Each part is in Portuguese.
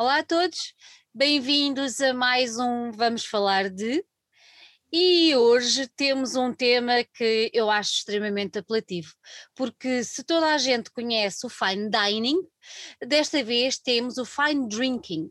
Olá a todos, bem-vindos a mais um Vamos Falar de. E hoje temos um tema que eu acho extremamente apelativo, porque se toda a gente conhece o fine dining, Desta vez temos o fine drinking.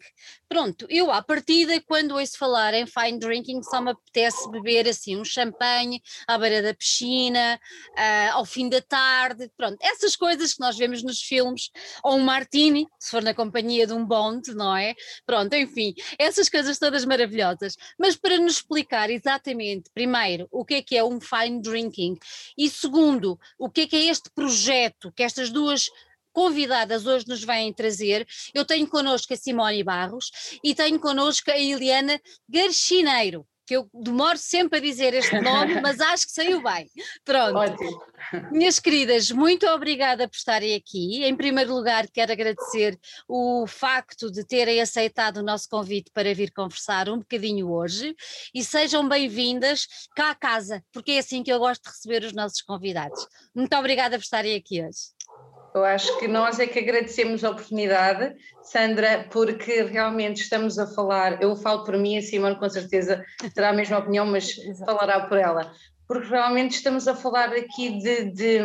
Pronto, eu à partida, quando ouço falar em fine drinking, só me apetece beber assim um champanhe à beira da piscina, uh, ao fim da tarde, pronto, essas coisas que nós vemos nos filmes, ou um martini, se for na companhia de um bond, não é? Pronto, enfim, essas coisas todas maravilhosas. Mas para nos explicar exatamente, primeiro, o que é que é um fine drinking e segundo, o que é que é este projeto que estas duas convidadas hoje nos vêm trazer. Eu tenho connosco a Simone Barros e tenho connosco a Eliana Garchineiro que eu demoro sempre a dizer este nome, mas acho que saiu bem. Pronto. Ótimo. Minhas queridas, muito obrigada por estarem aqui. Em primeiro lugar, quero agradecer o facto de terem aceitado o nosso convite para vir conversar um bocadinho hoje e sejam bem-vindas cá à casa, porque é assim que eu gosto de receber os nossos convidados. Muito obrigada por estarem aqui hoje. Eu acho que nós é que agradecemos a oportunidade, Sandra, porque realmente estamos a falar, eu falo por mim, a Simone com certeza terá a mesma opinião, mas falará por ela. Porque realmente estamos a falar aqui de, de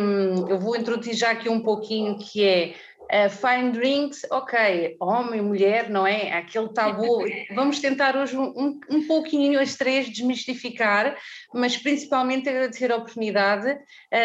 eu vou introduzir já aqui um pouquinho que é Uh, fine drinks, ok, homem, mulher, não é? Aquele tabu. Vamos tentar hoje um, um pouquinho as três desmistificar, mas principalmente agradecer a oportunidade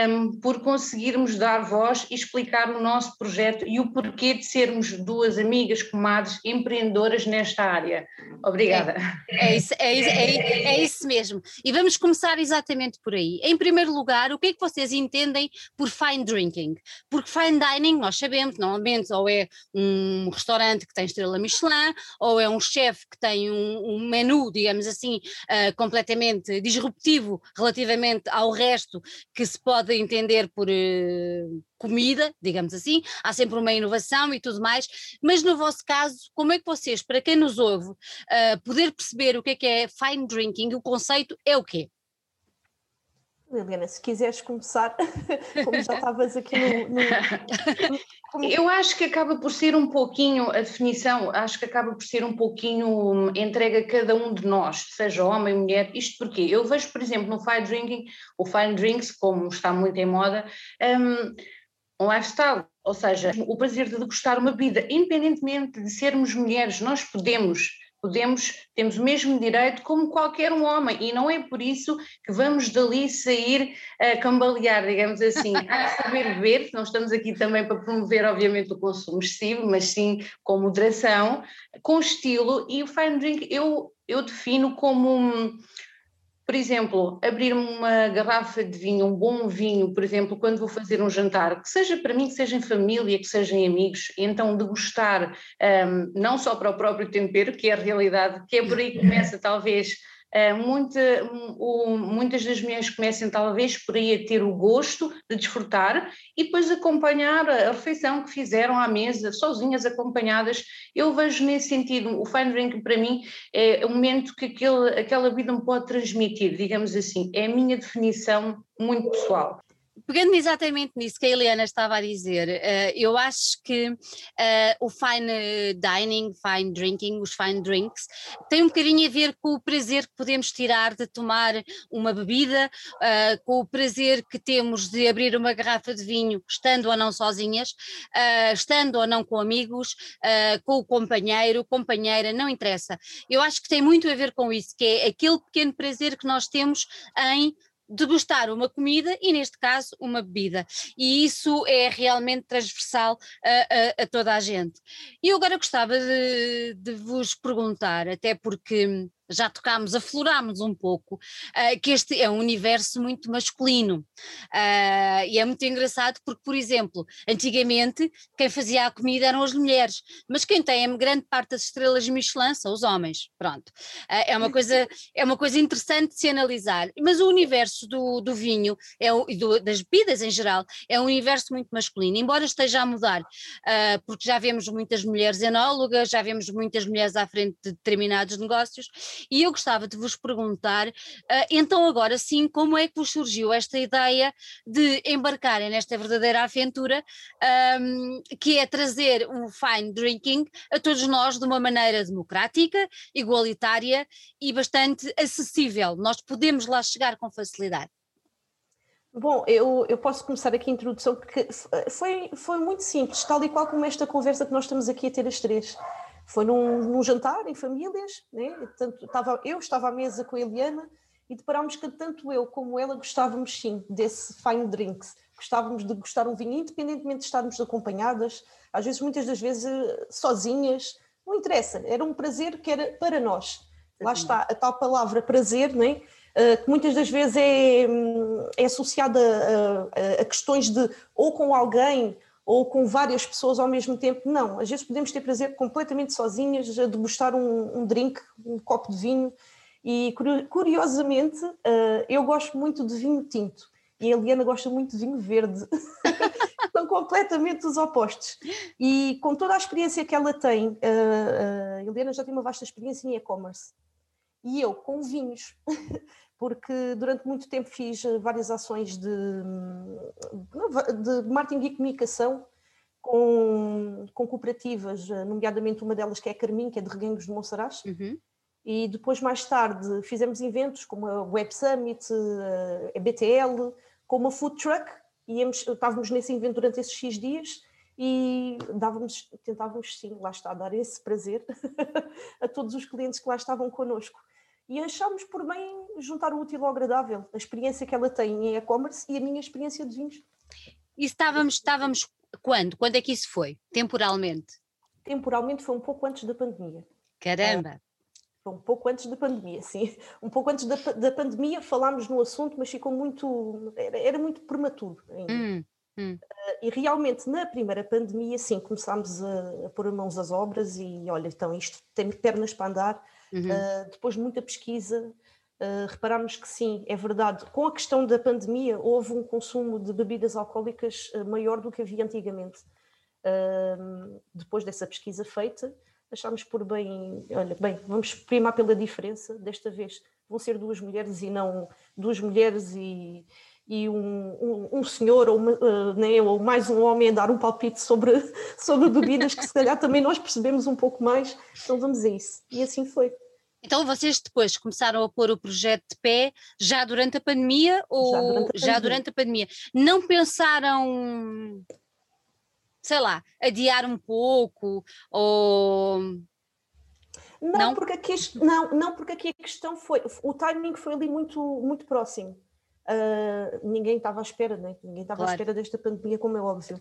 um, por conseguirmos dar voz e explicar o nosso projeto e o porquê de sermos duas amigas, comadres, empreendedoras nesta área. Obrigada. É, é, isso, é, é, é isso mesmo. E vamos começar exatamente por aí. Em primeiro lugar, o que é que vocês entendem por fine drinking? Porque fine dining, nós sabemos, não normalmente ou é um restaurante que tem estrela Michelin, ou é um chefe que tem um, um menu, digamos assim, uh, completamente disruptivo relativamente ao resto que se pode entender por uh, comida, digamos assim, há sempre uma inovação e tudo mais, mas no vosso caso, como é que vocês, para quem nos ouve, uh, poder perceber o que é que é fine drinking, o conceito é o quê? Liliana, se quiseres começar, como já estavas aqui no, no, Eu acho que acaba por ser um pouquinho, a definição, acho que acaba por ser um pouquinho entregue a cada um de nós, seja homem, mulher, isto porque eu vejo, por exemplo, no fine drinking, o fine drinks, como está muito em moda, um, um lifestyle, ou seja, o prazer de degustar uma bebida, independentemente de sermos mulheres, nós podemos podemos, temos o mesmo direito como qualquer um homem, e não é por isso que vamos dali sair a cambalear, digamos assim, a saber beber, não estamos aqui também para promover, obviamente, o consumo excessivo, mas sim com moderação, com estilo, e o fine drink eu, eu defino como um, por exemplo, abrir uma garrafa de vinho, um bom vinho, por exemplo, quando vou fazer um jantar, que seja para mim, que seja em família, que seja em amigos, e então degustar um, não só para o próprio tempero, que é a realidade, que é por aí que começa talvez muita, um, muitas das mulheres começam talvez por aí a ter o gosto de desfrutar e depois acompanhar a refeição que fizeram à mesa, sozinhas, acompanhadas. Eu vejo nesse sentido, o fine drink para mim é o momento que aquele, aquela vida me pode transmitir, digamos assim, é a minha definição muito pessoal pegando exatamente nisso que a Eliana estava a dizer, uh, eu acho que uh, o fine dining, fine drinking, os fine drinks, tem um bocadinho a ver com o prazer que podemos tirar de tomar uma bebida, uh, com o prazer que temos de abrir uma garrafa de vinho, estando ou não sozinhas, estando ou não com amigos, com o companheiro, companheira, não interessa. Eu acho que tem muito a ver com isso, que é aquele pequeno prazer que nós temos em degustar uma comida e, neste caso, uma bebida. E isso é realmente transversal a, a, a toda a gente. E eu agora gostava de, de vos perguntar, até porque já tocámos, aflorámos um pouco, uh, que este é um universo muito masculino. Uh, e é muito engraçado porque, por exemplo, antigamente quem fazia a comida eram as mulheres, mas quem tem a grande parte das estrelas Michelin são os homens. Pronto. Uh, é, uma coisa, é uma coisa interessante de se analisar. Mas o universo do, do vinho é o, e do, das bebidas em geral é um universo muito masculino, embora esteja a mudar, porque já vemos muitas mulheres enólogas, já vemos muitas mulheres à frente de determinados negócios E eu gostava de vos perguntar, uh, então agora sim, como é que vos surgiu esta ideia de embarcarem nesta verdadeira aventura, um, que é trazer um fine drinking a todos nós de uma maneira democrática, igualitária e bastante acessível. Nós podemos lá chegar com facilidade. Bom, eu, eu posso começar aqui a introdução porque foi, foi muito simples, tal e qual como esta conversa que nós estamos aqui a ter as três. Foi num, num jantar em famílias, né? tanto, estava, eu estava à mesa com a Eliana e deparámos que tanto eu como ela gostávamos sim desse fine drinks, gostávamos de gostar um vinho, independentemente de estarmos acompanhadas, às vezes, muitas das vezes, sozinhas, não interessa, era um prazer que era para nós. Lá está a tal palavra prazer, não é? Eh, que muitas das vezes é, é associada a, a, questões de ou com alguém ou com várias pessoas ao mesmo tempo. Não, às vezes podemos ter prazer completamente sozinhas a degustar um, um drink, um copo de vinho. E curiosamente, eh, eu gosto muito de vinho tinto e a Eliana gosta muito de vinho verde. São completamente os opostos. E com toda a experiência que ela tem, eh, a Eliana já tem uma vasta experiência em e-commerce e eu com vinhos, porque durante muito tempo fiz eh, várias ações de, de marketing e comunicação com, com cooperativas, eh, nomeadamente uma delas que é a Carmin, que é de Reguengos de Monsaraz, uhum. e depois mais tarde fizemos eventos como a Web Summit, eh, a BTL, como a Food Truck, e íamos, estávamos nesse evento durante esses X dias, e dávamos, tentávamos sim, lá está, dar esse prazer a todos os clientes que lá estavam connosco e achámos por bem juntar o útil ao agradável, a experiência que ela tem em e-commerce e a minha experiência de vinhos. E estávamos, estávamos quando? Quando é que isso foi, temporalmente? Temporalmente foi um pouco antes da pandemia. Caramba! É, foi um pouco antes da pandemia, sim. Um pouco antes da, da pandemia falámos no assunto, mas ficou muito. Era, era muito prematuro ainda. Hum, hum. Uh, e realmente na primeira pandemia, sim, começámos a, a pôr mãos às obras e olha, então isto tem pernas para andar Uhum. Uh, depois de muita pesquisa, uh, reparámos que sim, é verdade. Com a questão da pandemia, houve um consumo de bebidas alcoólicas uh, maior do que havia antigamente. depois dessa pesquisa feita, achámos por bem, olha, bem, vamos primar pela diferença, desta vez vão ser duas mulheres e não duas mulheres e, e um, um, um, senhor ou, uma, uh, né, ou mais um homem a dar um palpite sobre, sobre bebidas que se calhar também nós percebemos um pouco mais, então vamos a isso. E assim foi. Então vocês depois começaram a pôr o projeto de pé já durante a pandemia ou já durante a pandemia? Já durante a pandemia. Não pensaram, sei lá, adiar um pouco ou não, não, porque aqui não, não porque aqui a questão foi o timing foi ali muito muito próximo. Uh, ninguém estava à espera, né? ninguém estava claro. à espera desta pandemia, como é óbvio.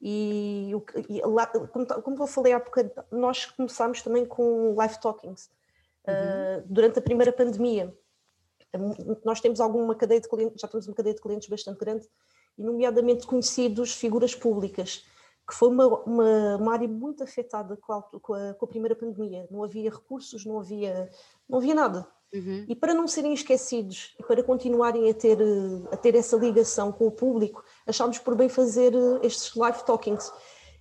E, e lá, como, como eu falei há pouco, nós começámos também com live talkings uhum. durante a primeira pandemia. Nós temos alguma cadeia de clientes, já temos uma cadeia de clientes bastante grande, e nomeadamente conhecidos, figuras públicas, que foi uma, uma, uma área muito afetada com a, com, a, com a, primeira pandemia. Não havia recursos, não havia, não havia nada. Uhum. E para não serem esquecidos e para continuarem a ter, a ter essa ligação com o público, achámos por bem fazer eh, estes live talkings.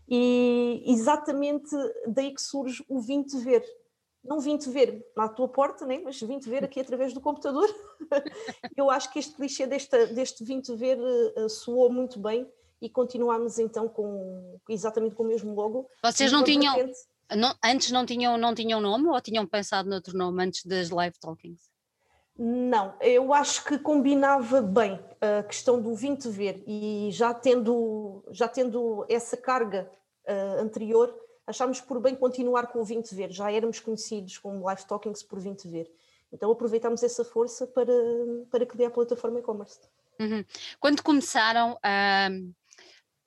E exatamente daí que surge o Vim-te Ver, não vim-te ver na tua porta, né? mas vim-te ver aqui através do computador. Eu acho que este clichê deste, deste vim-te ver uh, soou muito bem e continuámos então com exatamente com o mesmo logo. Vocês não tinham, não, antes não tinham, não tinham nome ou tinham pensado noutro nome antes das live talkings? Não, eu acho que combinava bem a questão do vim-te ver e já tendo, já tendo essa carga uh, anterior, achámos por bem continuar com o Vinte Ver, já éramos conhecidos como Live Talkings por Vinte Ver. Então aproveitámos essa força para, para criar a plataforma e-commerce. Uhum. Quando começaram a. Uh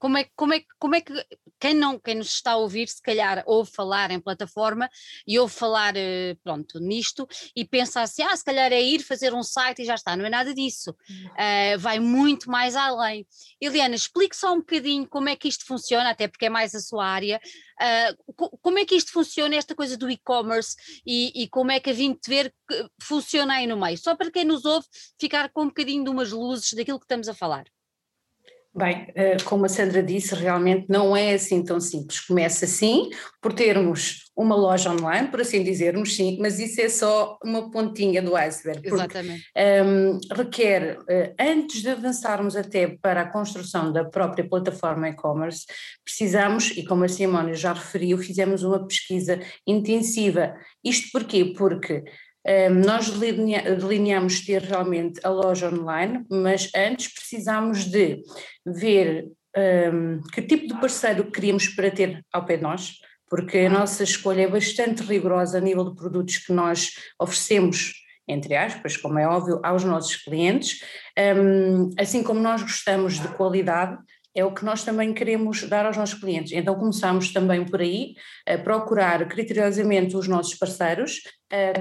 como é, como, é, como é que quem não quem nos está a ouvir, se calhar ouve falar em plataforma e ouve falar eh, pronto, nisto e pensa assim, ah, se calhar é ir fazer um site e já está, não é nada disso, uh, vai muito mais além. Eliana, explique só um bocadinho como é que isto funciona, até porque é mais a sua área, uh, como é que isto funciona, esta coisa do e-commerce e, e, como é que a Vinte Ver funciona aí no meio, só para quem nos ouve ficar com um bocadinho de umas luzes daquilo que estamos a falar. Bem, eh, como a Sandra disse, realmente não é assim tão simples. Começa assim, por termos uma loja online, por assim dizermos, sim, mas isso é só uma pontinha do iceberg. Exatamente. Um, ehm, requer, uh, antes de avançarmos até para a construção da própria plataforma e-commerce, precisamos, e como a Simone já referiu, fizemos uma pesquisa intensiva. Isto porquê? Porque um, nós delineamos ter realmente a loja online, mas antes precisamos de ver um, que tipo de parceiro queríamos para ter ao pé de nós, porque a nossa escolha é bastante rigorosa a nível de produtos que nós oferecemos entre aspas, como é óbvio, aos nossos clientes, um, assim como nós gostamos de qualidade, é o que nós também queremos dar aos nossos clientes. Então começamos também por aí, a procurar criteriosamente os nossos parceiros,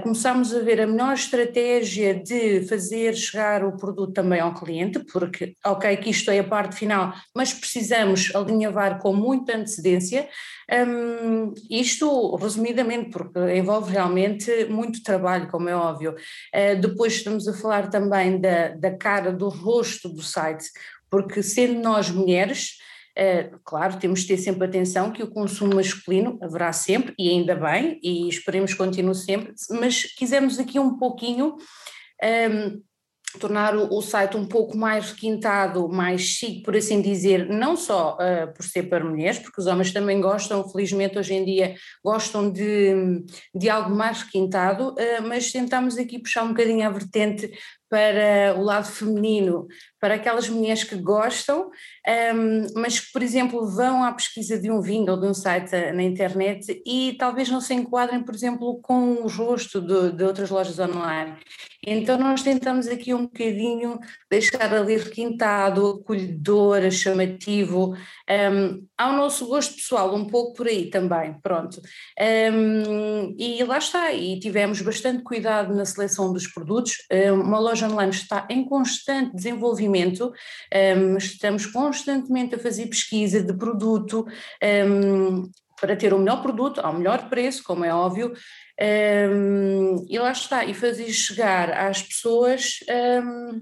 começamos a ver a melhor estratégia de fazer chegar o produto também ao cliente, porque, ok, que isto é a parte final, mas precisamos alinhavar com muita antecedência. Um, isto, resumidamente, porque envolve realmente muito trabalho, como é óbvio. Uh, depois estamos a falar também da, da cara, do rosto do site, porque sendo nós mulheres, Uh, claro, temos de ter sempre atenção que o consumo masculino haverá sempre, e ainda bem, e esperemos que continue sempre, mas quisemos aqui um pouquinho ehm, tornar o, o, site um pouco mais requintado, mais chique, por assim dizer, não só uh, por ser para mulheres, porque os homens também gostam, felizmente hoje em dia, gostam de, de algo mais requintado, uh, mas tentamos aqui puxar um bocadinho a vertente para o lado feminino, para aquelas mulheres que gostam, um, mas que, por exemplo, vão à pesquisa de um vinho ou de um site na internet e talvez não se enquadrem, por exemplo, com o rosto de, de outras lojas online. Então nós tentamos aqui um bocadinho deixar ali requintado, acolhedor, chamativo, um, ao nosso gosto pessoal, um pouco por aí também, pronto. Um, e lá está, e tivemos bastante cuidado na seleção dos produtos, uma loja online está em constante desenvolvimento, um, estamos constantemente a fazer pesquisa de produto, para ter o melhor produto ao melhor preço, como é óbvio, um, e lá está, e fazer chegar às pessoas um,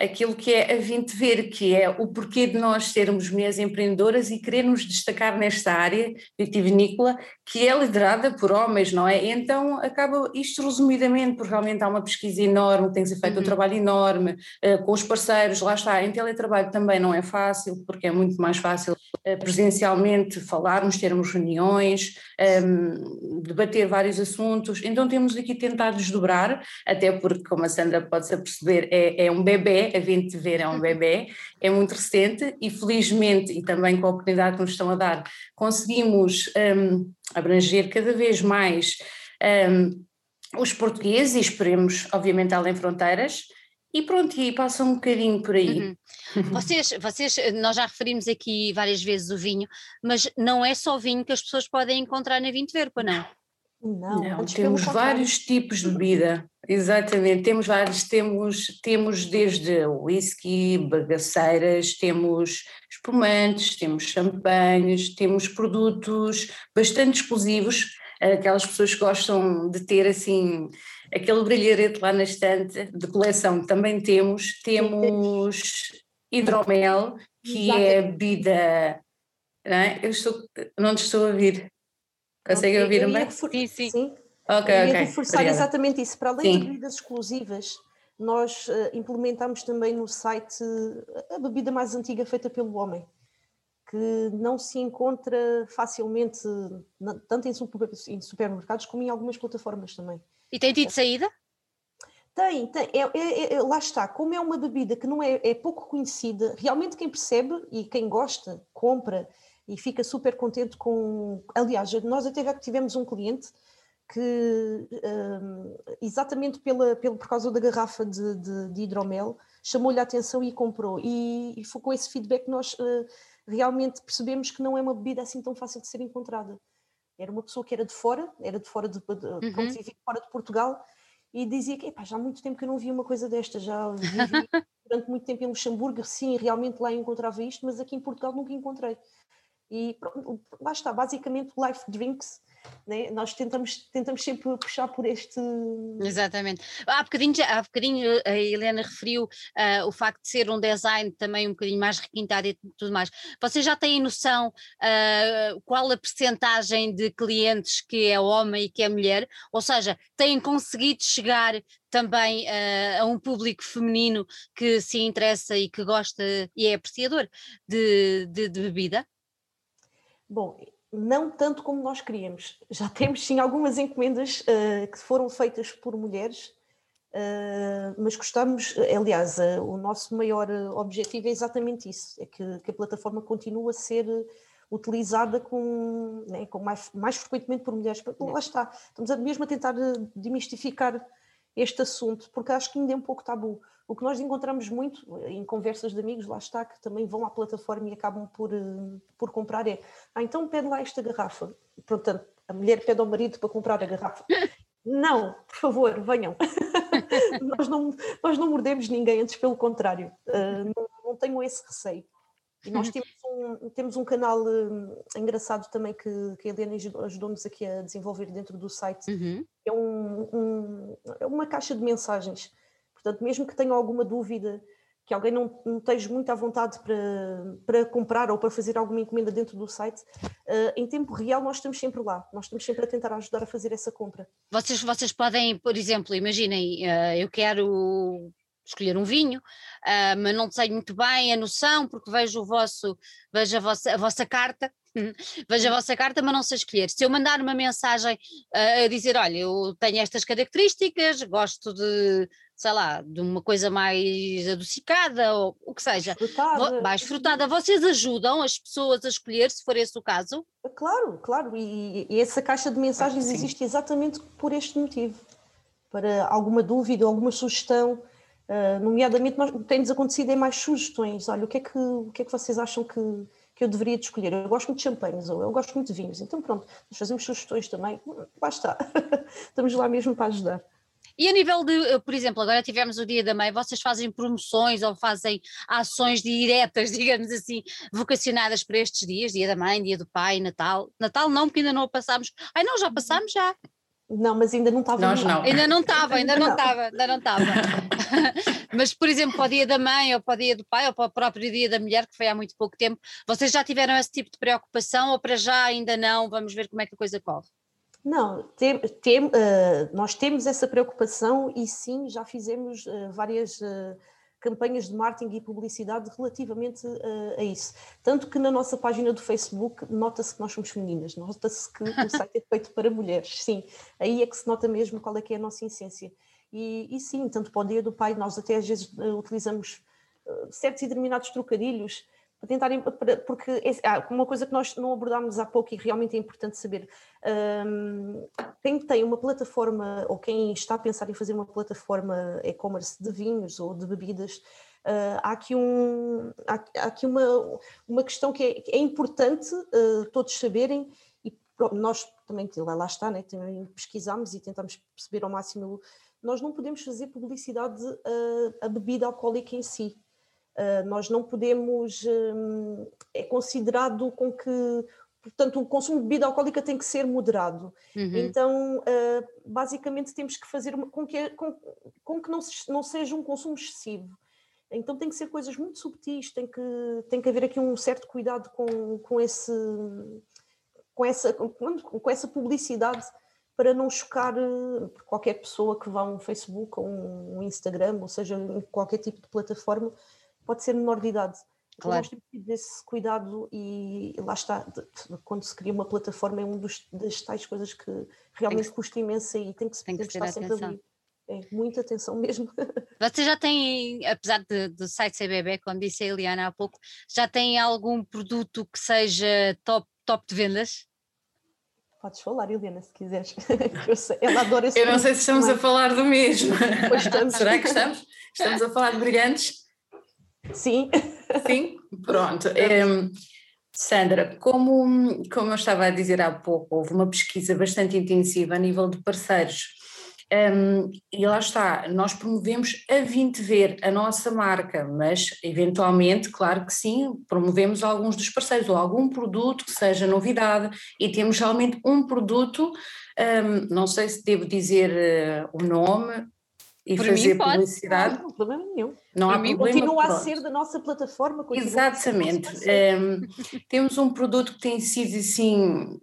aquilo que é a Vinte Ver, que é o porquê de nós sermos mulheres empreendedoras e queremos destacar nesta área vitivinícola, que é liderada por homens, não é? Então acaba isto resumidamente, porque realmente há uma pesquisa enorme, tem que ser feito uhum. um trabalho enorme uh, com os parceiros, lá está, em teletrabalho também não é fácil, porque é muito mais fácil presencialmente falarmos, termos reuniões, um, ehm, debater vários assuntos, então temos aqui tentado desdobrar, até porque, como a Sandra pode-se perceber, é, é um bebê, a Vinte Ver é um bebê, é muito recente e felizmente, e também com a oportunidade que nos estão a dar, conseguimos um, abranger cada vez mais um, os portugueses e esperemos, obviamente, além fronteiras. E pronto, e passa um bocadinho por aí. Uhum. Vocês, vocês, nós já referimos aqui várias vezes o vinho, mas não é só vinho que as pessoas podem encontrar na Vinho Verpa, não? Não, não temos vários tipos de bebida, exatamente, temos vários, temos, temos desde whisky, bagaceiras, temos espumantes, temos champanhes, temos produtos bastante exclusivos, aquelas pessoas que gostam de ter assim aquele brilharete lá na estante de coleção também temos, temos hidromel, que é bebida, não é? Eu estou, não te estou a ouvir. Conseguem ouvir bem? Sim, sim. sim. Ok, eu ok. reforçar Obrigada. exatamente isso. Para além sim. de bebidas exclusivas, nós uh, implementamos também no site a bebida mais antiga feita pelo homem, que não se encontra facilmente tanto em supermercados como em algumas plataformas também. E tem tido saída? Tem, tem. É, é, é, lá está. Como é uma bebida que não é, é pouco conhecida, realmente quem percebe e quem gosta, compra e fica super contente com. Aliás, nós até tivemos um cliente que, um, exatamente pela, pela, por causa da garrafa de, de, de hidromel, chamou-lhe a atenção e comprou. E, e, foi com esse feedback que nós uh, realmente percebemos que não é uma bebida assim tão fácil de ser encontrada. Era uma pessoa que era de fora, era de fora de, de, uhum. pronto, fora de Portugal, e dizia que já há muito tempo que eu não via uma coisa desta, já vivi durante muito tempo em Luxemburgo, sim, realmente lá encontrava isto, mas aqui em Portugal nunca encontrei. E pronto, lá está, basicamente Life Drinks né? nós tentamos, tentamos sempre puxar por este. Exatamente. Há bocadinho, há bocadinho a Helena referiu uh, o facto de ser um design também um bocadinho mais requintado e tudo mais. Vocês já têm noção uh, qual a percentagem de clientes que é homem e que é mulher? Ou seja, têm conseguido chegar também uh, a um público feminino que se interessa e que gosta e é apreciador de, de, de bebida? Bom, não tanto como nós queríamos. Já temos sim algumas encomendas uh, que foram feitas por mulheres, uh, mas gostamos, aliás, uh, o nosso maior objetivo é exatamente isso, é que, que a plataforma continue a ser utilizada com, né, com mais, mais frequentemente por mulheres. Lá está, estamos mesmo a tentar demistificar este assunto, porque acho que ainda é um pouco tabu. O que nós encontramos muito em conversas de amigos, lá está, que também vão à plataforma e acabam por, eh, por comprar, é ah, então pede lá esta garrafa. Portanto, a mulher pede ao marido para comprar a garrafa. Não, por favor, venham. nós, não, nós não mordemos ninguém, antes pelo contrário. Uh, não, não tenham esse receio. E nós temos um, temos um canal uh, engraçado também que, que a Helena ajudou-nos aqui a desenvolver dentro do site. Uhum. É, um, um, é uma caixa de mensagens Portanto, mesmo que tenha alguma dúvida, que alguém não, não esteja muito à vontade para, para comprar ou para fazer alguma encomenda dentro do site, uh, em tempo real nós estamos sempre lá, nós estamos sempre a tentar ajudar a fazer essa compra. Vocês, vocês podem, por exemplo, imaginem, uh, eu quero escolher um vinho, uh, mas não tenho muito bem a noção, porque vejo o vosso, vejo a vossa, a vossa carta, vejo a vossa carta, mas não sei escolher. Se eu mandar uma mensagem uh, a dizer, olha, eu tenho estas características, gosto de sei lá, de uma coisa mais adocicada ou o que seja, frutada. mais frutada, vocês ajudam as pessoas a escolher, se for esse o caso? Claro, claro, e, e essa caixa de mensagens existe exatamente por este motivo, para alguma dúvida, alguma sugestão, uh, nomeadamente tem-nos acontecido em mais sugestões, olha, o que é que, o que, é que vocês acham que, que eu deveria de escolher? Eu gosto muito de champanhes, ou eu gosto muito de vinhos, então pronto, nós fazemos sugestões também, basta, estamos lá mesmo para ajudar. E a nível de, eh, por exemplo, agora tivemos o Dia da Mãe, vocês fazem promoções ou fazem ações diretas, digamos assim, vocacionadas para estes dias, Dia da Mãe, Dia do Pai, Natal? Natal não, porque ainda não passamos. Ai não, já passámos já. Não, mas ainda não estava. Nós não. Ainda não estava, ainda não estava, ainda não estava. mas, por exemplo, para o dia da mãe, ou para o dia do pai, ou para o próprio dia da mulher, que foi há muito pouco tempo, vocês já tiveram esse tipo de preocupação ou para já ainda não? Vamos ver como é que a coisa corre. Não, tem, tem, uh, nós temos essa preocupação e sim, já fizemos uh, várias uh, campanhas de marketing e publicidade relativamente a isso. Tanto que na nossa página do Facebook nota-se que nós somos femininas, nota-se que o site é feito para mulheres, sim. Aí é que se nota mesmo qual é que é a nossa essência. E, e sim, tanto para o dia do pai, nós até às vezes utilizamos certos e determinados trocadilhos para porque é, uma coisa que nós não abordámos há pouco e realmente é importante saber, um, quem tem uma plataforma ou quem está a pensar em fazer uma plataforma e-commerce de vinhos ou de bebidas, uh, há aqui, um, há, há, aqui uma, uma questão que é, é importante uh, todos saberem e nós também, lá, está, né, também pesquisamos e tentamos perceber ao máximo, nós não podemos fazer publicidade a, a bebida alcoólica em si, Uh, nós não podemos, um, é considerado com que, portanto, o consumo de bebida alcoólica tem que ser moderado. Uhum. Então, uh, basicamente, temos que fazer com, que, com, com que não, se, não seja um consumo excessivo. Então, tem que ser coisas muito subtis, tem que, tem que haver aqui um certo cuidado com, com, esse, com, essa, com, com essa publicidade para não chocar eh, qualquer pessoa que vá a um Facebook ou um Instagram, ou seja, qualquer tipo de plataforma, pode ser menor de idade. Então, claro. Nós temos que ter esse cuidado e lá está, quando se cria uma plataforma é uma das tais coisas que realmente que, custa imensa e tem que, tem que estar sempre atenção. ali. É, muita atenção mesmo. Você já tem, apesar de, do site CBB, como disse a Eliana há pouco, já tem algum produto que seja top, top de vendas? Podes falar, Eliana, se quiseres. Eu sei, ela adora esse Eu não sei se estamos a falar do mesmo. Será que estamos? Estamos a falar de brilhantes? Sim. Sim, pronto. É, Sandra, como, como eu estava a dizer há pouco, houve uma pesquisa bastante intensiva a nível de parceiros Um, e lá está, nós promovemos a 20 ver a nossa marca, mas eventualmente, claro que sim, promovemos alguns dos parceiros ou algum produto que seja novidade e temos realmente um produto, um, não sei se devo dizer uh, o nome e Por fazer publicidade. Não, não há problema nenhum. Não há problema. Continua a ser da nossa plataforma. Exatamente. Um, temos um produto que tem sido assim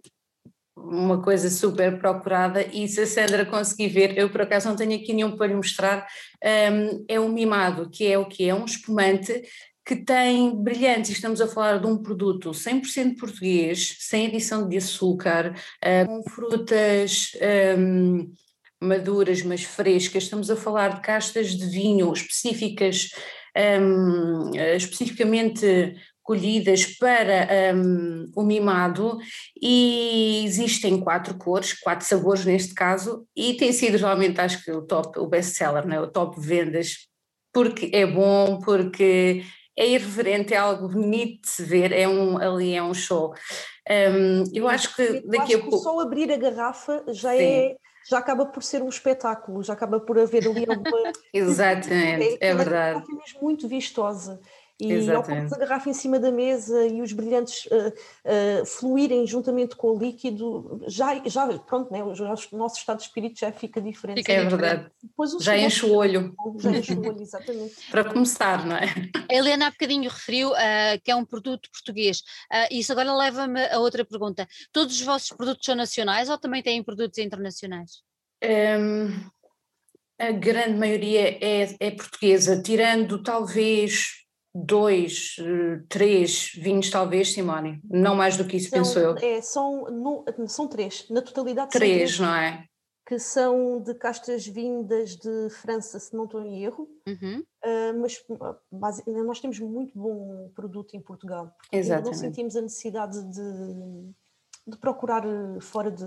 uma coisa super procurada e se a Sandra conseguir ver, eu por acaso não tenho aqui nenhum para lhe mostrar, um, é um mimado, que é o que é um espumante que tem brilhantes, estamos a falar de um produto 100% português, sem adição de açúcar, uh, com frutas um, maduras mas frescas, estamos a falar de castas de vinho específicas, um, especificamente colhidas para um, o mimado e existem quatro cores, quatro sabores neste caso, e tem sido realmente acho que o top, o best-seller, né? o top vendas, porque é bom, porque é irreverente, é algo bonito de se ver, é um, ali é um show. Um, eu acho que daqui acho a pouco... só abrir a garrafa já Sim. é já acaba por ser um espetáculo, já acaba por haver ali alguma. Exatamente, é, é verdade. É mesmo muito vistosa. E Exatamente. ao a garrafa em cima da mesa e os brilhantes uh, uh, fluírem juntamente com o líquido, já, já pronto, né, o, o nosso estado de espírito já fica diferente. Fica, é verdade. já enche o olho. Já enche o olho, exatamente. Para começar, não é? A Helena há bocadinho referiu uh, que é um produto português. isso agora leva-me a outra pergunta. Todos os vossos produtos são nacionais ou também têm produtos internacionais? Um, a grande maioria é, é portuguesa, tirando talvez dois, eh, três vinhos, talvez, Simone. Não mais do que isso, são, penso eu. É, são, no, são três, na totalidade. Três, não é? Que são de castas vindas de França, se não estou em erro. Uhum. Uh, mas base, nós temos muito bom produto em Portugal. Exatamente. Não sentimos a necessidade de de procurar eh, fora, de,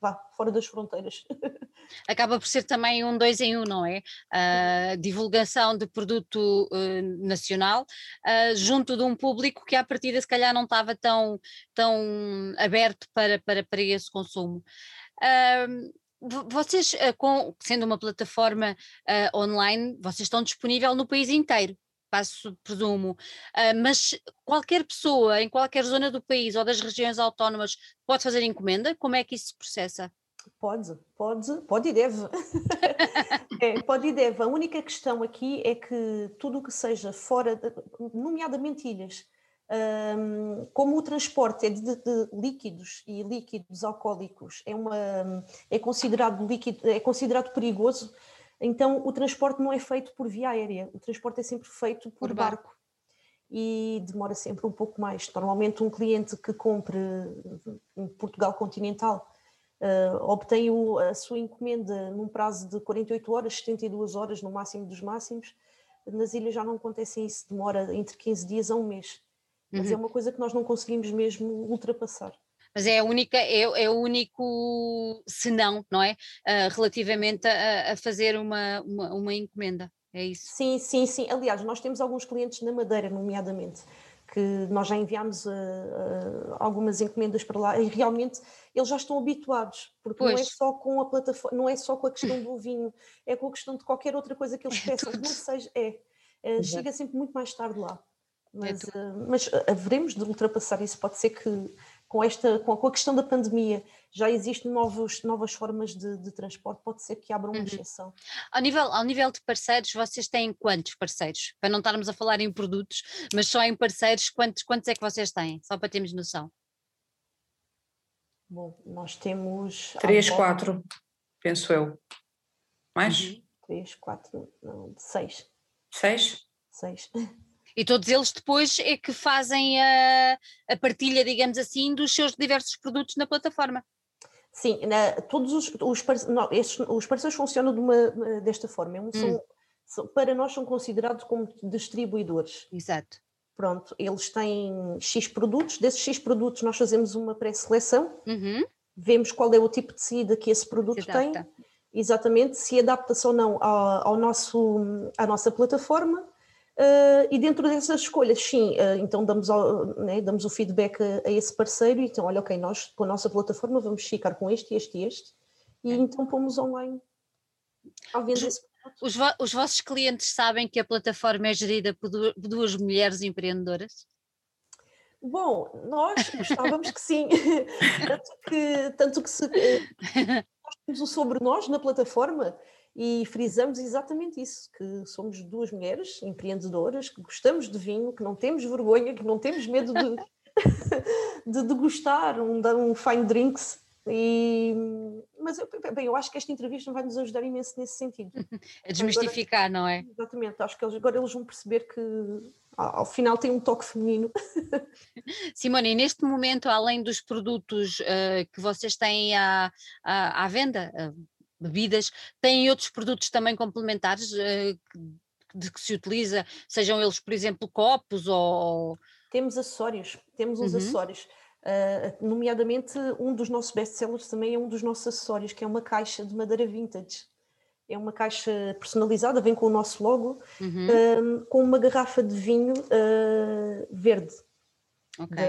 vá, fora das fronteiras. Acaba por ser também um dois em um, não é? A divulgação de produto uh, nacional uh, junto de um público que à partida se calhar não estava tão, tão aberto para, para, para esse consumo. Uh, vocês, com, sendo uma plataforma online, vocês estão disponível no país inteiro passo, presumo, uh, mas qualquer pessoa em qualquer zona do país ou das regiões autónomas pode fazer encomenda? Como é que isso se processa? Pode, pode, pode e deve. é, pode e deve. A única questão aqui é que tudo o que seja fora, nomeadamente ilhas, um, como o transporte é de, de, líquidos e líquidos alcoólicos é, uma, é, considerado líquido, é considerado perigoso, então, o transporte não é feito por via aérea, o transporte é sempre feito por, por barco. barco. E demora sempre um pouco mais. Normalmente, um cliente que compre em Portugal continental uh, obtém o, a sua encomenda num prazo de 48 horas, 72 horas no máximo dos máximos. Nas ilhas já não acontece isso, demora entre 15 dias a um mês. Mas é uhum. é uma coisa que nós não conseguimos mesmo ultrapassar mas é a única, é, é o único senão, não é? Uh, relativamente a, a fazer uma, uma, uma, encomenda, é isso? Sim, sim, sim. Aliás, nós temos alguns clientes na Madeira, nomeadamente, que nós já enviámos uh, uh, algumas encomendas para lá e realmente eles já estão habituados, porque pois. não é só com a plataforma, não é só com a questão do vinho, é com a questão de qualquer outra coisa que eles é peçam, não seja, é, é chega sempre muito mais tarde lá. É mas, é mas haveremos de ultrapassar isso, pode ser que com, esta, com a questão da pandemia, já existem novos, novas formas de, de transporte, pode ser que abram uma uhum. exceção. Ao nível, ao nível de parceiros, vocês têm quantos parceiros? Para não estarmos a falar em produtos, mas só em parceiros, quantos, quantos é que vocês têm? Só para termos noção. Bom, nós temos. Três, quatro, penso eu. Mais? Uhum. Três, quatro, não, seis. Seis? Seis. E todos eles depois é que fazem a, a partilha, digamos assim, dos seus diversos produtos na plataforma. Sim, na, todos os, os, não, estes, os parceiros funcionam de uma, desta forma. Hum. São, são, para nós são considerados como distribuidores. Exato. Pronto, eles têm X produtos, desses X produtos nós fazemos uma pré-seleção, uhum. vemos qual é o tipo de saída que esse produto tem, exatamente, se adapta-se ou não ao, ao nosso, à nossa plataforma, Uh, e dentro dessas escolhas, sim, uh, então damos, ao, né, damos o feedback a, a, esse parceiro então, olha, ok, nós com a nossa plataforma vamos ficar com este, este e este, e é. então pomos online vender os, os, vo os, vossos clientes sabem que a plataforma é gerida por duas mulheres empreendedoras? Bom, nós gostávamos que sim, tanto que, tanto que se, nós temos o sobre nós na plataforma e frisamos exatamente isso, que somos duas mulheres empreendedoras, que gostamos de vinho, que não temos vergonha, que não temos medo de, de degustar um, um fine drinks e, mas eu, bem, eu acho que esta entrevista vai nos ajudar imenso nesse sentido. A desmistificar, agora, não é? Exatamente, acho que agora eles vão perceber que ao, ao final tem um toque feminino. Simone, neste momento, além dos produtos uh, que vocês têm à, à, à venda, uh, bebidas, têm outros produtos também complementares uh, de que se utiliza, sejam eles, por exemplo, copos ou. Temos acessórios, temos uns uhum. acessórios. Uh, nomeadamente, um dos nossos best-sellers também é um dos nossos acessórios, que é uma caixa de madeira vintage. É uma caixa personalizada, vem com o nosso logo, uhum. uh, com uma garrafa de vinho verde okay.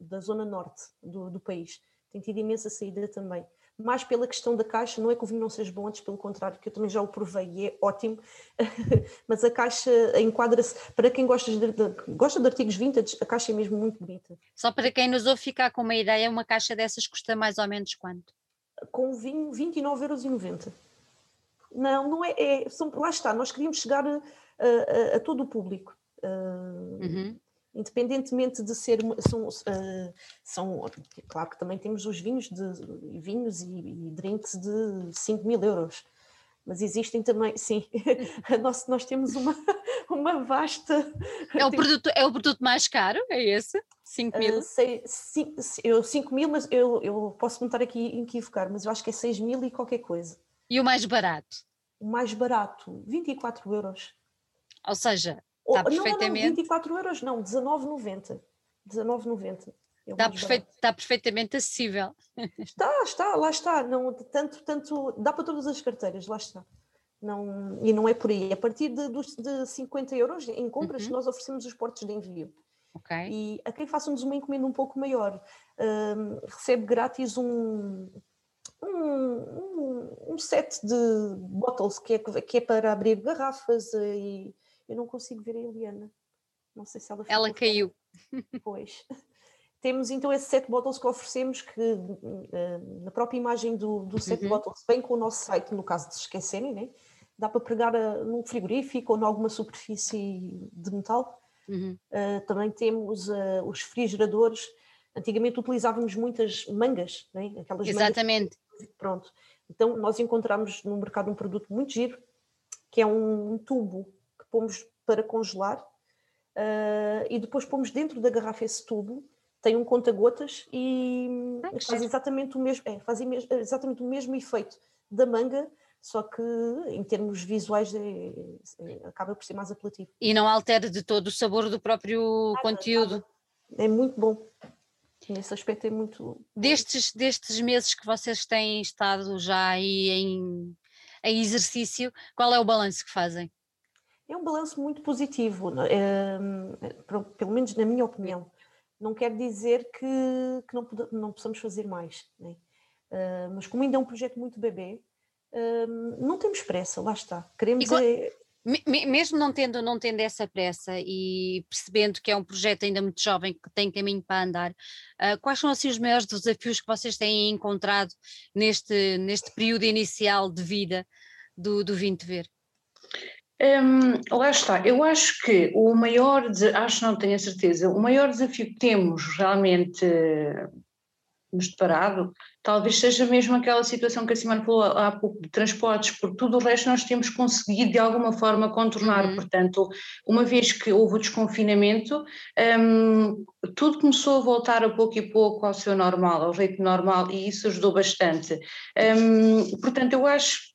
da zona norte do, do país. Tem tido imensa saída também mais pela questão da caixa, não é que o vinho não seja bom, antes pelo contrário, que eu também já o provei e é ótimo, mas a caixa enquadra-se, para quem gosta de, de, gosta de artigos vintage, a caixa é mesmo muito bonita. Só para quem nos ouve ficar com uma ideia, uma caixa dessas custa mais ou menos quanto? Com vinho, 29,90€. Não, não é, é são, lá está, nós queríamos chegar a, a, a todo o público. Uh, uhum independentemente de ser são, uh, são claro que também temos os vinhos de vinhos e, e drinks de 5 mil euros mas existem também, sim, nós, nós temos uma, uma vasta. É o, produto, é o produto mais caro? É esse? 5 mil? Uh, sei, 5 mil, mas eu, eu posso me estar aqui equivocar, mas eu acho que é 6 mil e qualquer coisa. E o mais barato? O mais barato, 24 euros. Ou seja, Está oh, perfeitamente. Não, não, 24 euros não, 19,90. 19,90. É está, perfeito, está perfeitamente acessível. Está, está, lá está. Não, tanto, tanto, dá para todas as carteiras, lá está. Não, e não é por aí. A partir de, de 50 euros em compras, uhum. nós oferecemos os portos de envio. Okay. E a quem faça-nos uma encomenda um pouco maior, um, recebe grátis um, um, um, um, set de bottles que é, que é para abrir garrafas e eu não consigo ver a Eliana. Não sei se ela Ela caiu. Pois. Temos então esse set bottles que oferecemos, que eh, na própria imagem do, do set uhum. bottles vem com o nosso site, no caso de se esquecerem, né? dá para pregar a, num frigorífico ou em alguma superfície de metal. Uhum. Uh, também temos uh, os refrigeradores. Antigamente utilizávamos muitas mangas, né? aquelas Exatamente. Mangas, pronto. Então nós encontramos no mercado um produto muito giro, que é um tubo pomos para congelar uh, e depois pomos dentro da garrafa esse tubo, tem um conta-gotas e faz exatamente o mesmo, é, faz exatamente o mesmo efeito da manga, só que em termos visuais é, é, acaba por ser mais apelativo. E não altera de todo o sabor do próprio nada, conteúdo. Nada. É muito bom. Nesse aspecto é muito. Destes, destes meses que vocês têm estado já aí em, em exercício, qual é o balanço que fazem? É um balanço muito positivo, é, pelo menos na minha opinião. Não quer dizer que, que não, não possamos fazer mais, né? mas como ainda é um projeto muito bebê, uh, não temos pressa, lá está. Queremos é, mesmo não tendo, não tendo essa pressa e percebendo que é um projeto ainda muito jovem que tem caminho para andar, uh, quais são assim os maiores desafios que vocês têm encontrado neste, neste período inicial de vida do, do Vinte Ver? Um, lá está, eu acho que o maior, acho não tenho a certeza, o maior desafio que temos realmente nos deparado, talvez seja mesmo aquela situação que a Simone falou há pouco de transportes, porque tudo o resto nós temos conseguido de alguma forma contornar, uhum. portanto, uma vez que houve o desconfinamento, um, tudo começou a voltar a pouco e pouco ao seu normal, ao jeito normal, e isso ajudou bastante. Um, portanto, eu acho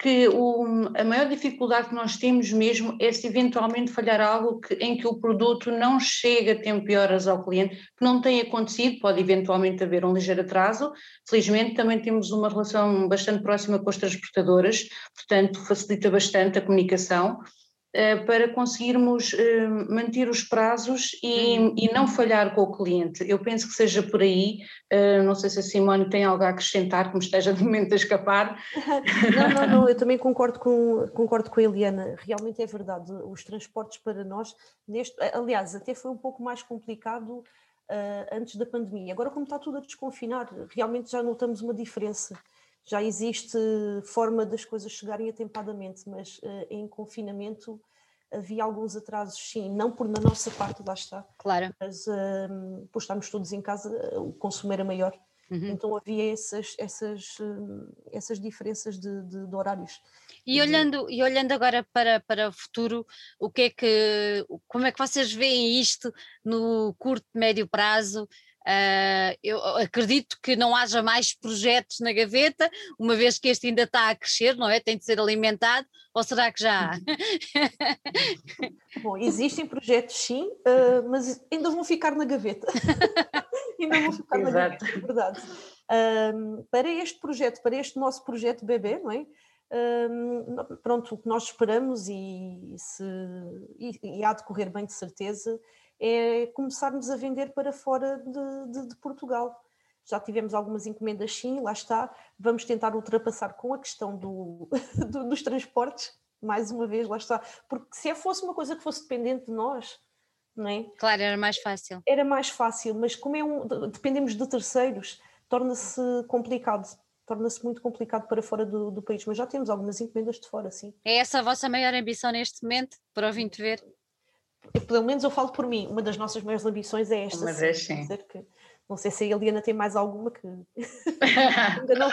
que o, a maior dificuldade que nós temos mesmo é se eventualmente falhar algo que, em que o produto não chega a tempo e horas ao cliente, que não tem acontecido, pode eventualmente haver um ligeiro atraso. Felizmente também temos uma relação bastante próxima com as transportadoras, portanto facilita bastante a comunicação. Uh, para conseguirmos uh, manter os prazos e, uhum. e, não falhar com o cliente. Eu penso que seja por aí, uh, não sei se a Simone tem algo a acrescentar que me esteja de momento a escapar. Não, não, não, eu também concordo com, concordo com a Eliana, realmente é verdade, os transportes para nós, neste, aliás, até foi um pouco mais complicado antes da pandemia. Agora, como está tudo a desconfinar, realmente já notamos uma diferença já existe forma das coisas chegarem atempadamente, mas uh, em confinamento havia alguns atrasos, sim, não por na nossa parte, lá está. Claro. Mas uh, por estarmos todos em casa, uh, o consumo era maior. Uhum. Então havia essas, essas, uh, essas diferenças de, de, de horários. E olhando, e olhando agora para, para o futuro, o que é que, como é que vocês veem isto no curto, médio prazo? Uh, eu acredito que não haja mais projetos na gaveta, uma vez que este ainda está a crescer, não é? Tem de ser alimentado, ou será que já há? Bom, existem projetos sim, uh, mas ainda vão ficar na gaveta. ainda vão ficar na gaveta, é verdade. Uh, para este projeto, para este nosso projeto bebê, não é? pronto, o que nós esperamos e, se, e, e há de correr bem de certeza é começarmos a vender para fora de, de, de Portugal. Já tivemos algumas encomendas, sim, lá está. Vamos tentar ultrapassar com a questão do, do, dos transportes, mais uma vez, lá está. Porque se fosse uma coisa que fosse dependente de nós, não é? Claro, era mais fácil. Era mais fácil, mas como é um, dependemos de terceiros, torna-se complicado torna-se muito complicado para fora do, do, país, mas já temos algumas encomendas de fora, sim. É essa a vossa maior ambição neste momento, para o te ver? Pelo menos eu falo por mim, uma das nossas maiores ambições é esta. Uma vez, sim. Que, não sei se a Eliana tem mais alguma que ainda não.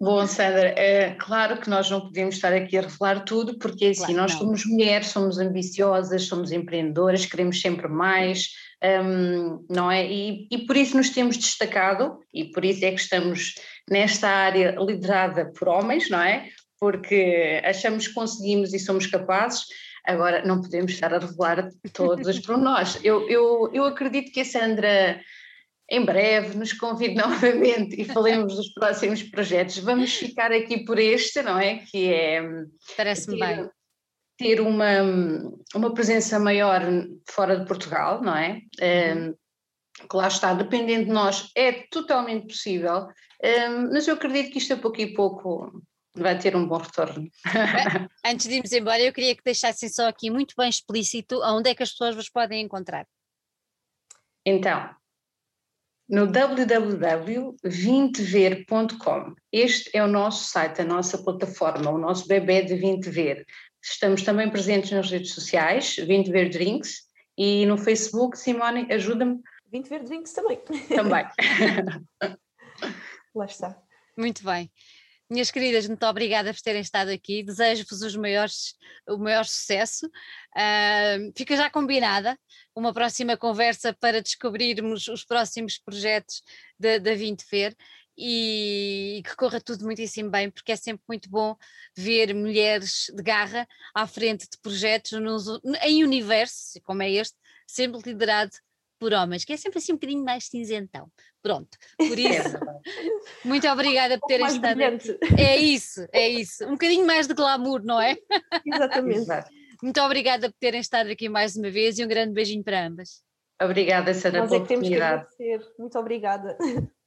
Bom, Sandra, é claro que nós não podemos estar aqui a revelar tudo, porque assim, claro, nós não. somos mulheres, somos ambiciosas, somos empreendedoras, queremos sempre mais, um, não é? E, e por isso nos temos destacado, e por isso é que estamos nesta área liderada por homens, não é? Porque achamos que conseguimos e somos capazes, Agora, não podemos estar a revelar todos os pormenores. Eu, eu, eu acredito que a Sandra, em breve, nos convide novamente e falemos dos próximos projetos. Vamos ficar aqui por este, não é? Que é. Parece-me bem. Ter uma, uma presença maior fora de Portugal, não é? Uhum. Um, que lá está, dependendo de nós, é totalmente possível, um, mas eu acredito que isto a pouco e pouco vai ter um bom retorno. Antes de irmos embora, eu queria que deixassem só aqui muito bem explícito onde é que as pessoas vos podem encontrar. Então, no www.vintever.com. Este é o nosso site, a nossa plataforma, o nosso bebê de Vintever. Estamos também presentes nas redes sociais, Vintever Drinks, e no Facebook, Simone, ajuda-me. Vintever Drinks também. Também. Lá está. Muito bem. Minhas queridas, muito obrigada por terem estado aqui. Desejo-vos os maiores, o maior sucesso. Uh, fica já combinada uma próxima conversa para descobrirmos os próximos projetos da, Vinte Ver e que corra tudo muitíssimo bem, porque é sempre muito bom ver mulheres de garra à frente de projetos nos, em universo, como é este, sempre liderado por homens, que é sempre assim um bocadinho mais cinzentão. Pronto, por é isso, muito obrigada por terem estado aqui. É isso, é isso. Um bocadinho mais de glamour, não é? Exatamente. Muito obrigada por terem estado aqui mais uma vez e um grande beijinho para ambas. Obrigada, Sara, pela é oportunidade. Muito obrigada.